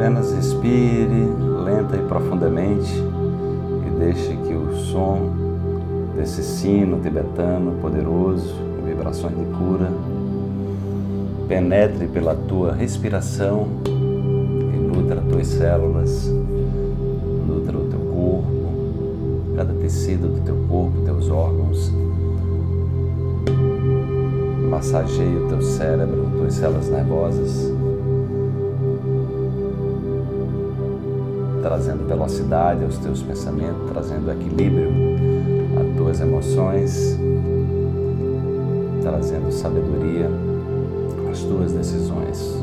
Apenas respire lenta e profundamente e deixe que o som desse sino tibetano poderoso, vibrações de cura, penetre pela tua respiração e nutra tuas células, nutra o teu corpo, cada tecido do teu corpo, teus órgãos. Massageie o teu cérebro, tuas células nervosas. Trazendo velocidade aos teus pensamentos, trazendo equilíbrio às tuas emoções, trazendo sabedoria às tuas decisões.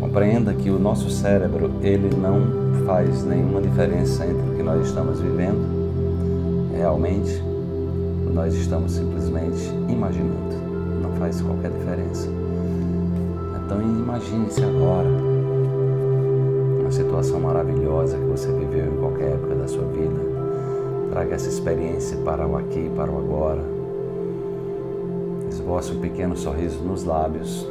Compreenda que o nosso cérebro, ele não faz nenhuma diferença entre o que nós estamos vivendo realmente, nós estamos simplesmente imaginando. Não faz qualquer diferença. Então imagine-se agora maravilhosa que você viveu em qualquer época da sua vida. Traga essa experiência para o aqui, para o agora. Esboce um pequeno sorriso nos lábios.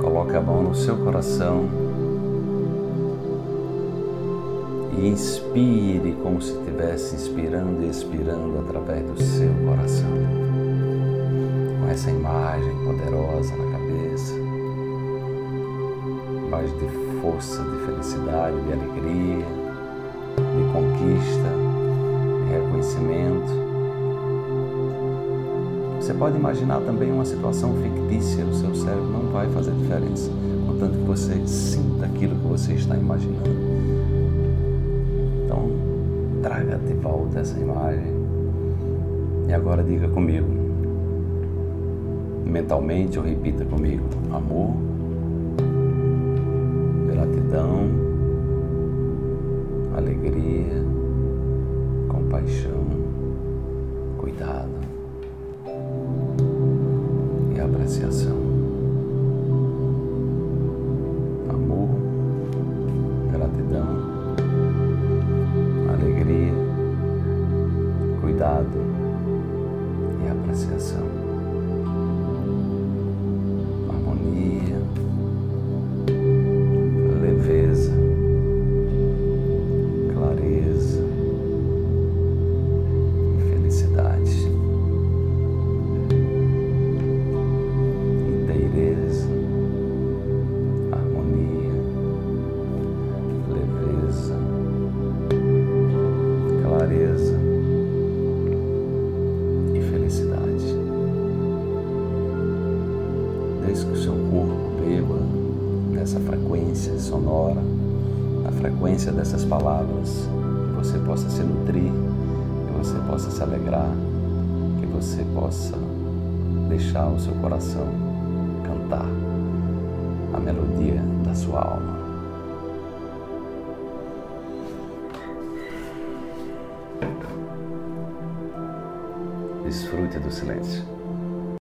Coloque a mão no seu coração e inspire como se estivesse inspirando e expirando através do seu coração. Com essa imagem poderosa na cabeça de força, de felicidade, de alegria, de conquista, de reconhecimento. Você pode imaginar também uma situação fictícia, o seu cérebro não vai fazer diferença, contanto que você sinta aquilo que você está imaginando. Então, traga de volta essa imagem e agora diga comigo, mentalmente ou repita comigo: cuidado e apreciação. Nessa frequência sonora, na frequência dessas palavras, que você possa se nutrir, que você possa se alegrar, que você possa deixar o seu coração cantar a melodia da sua alma. Desfrute do silêncio.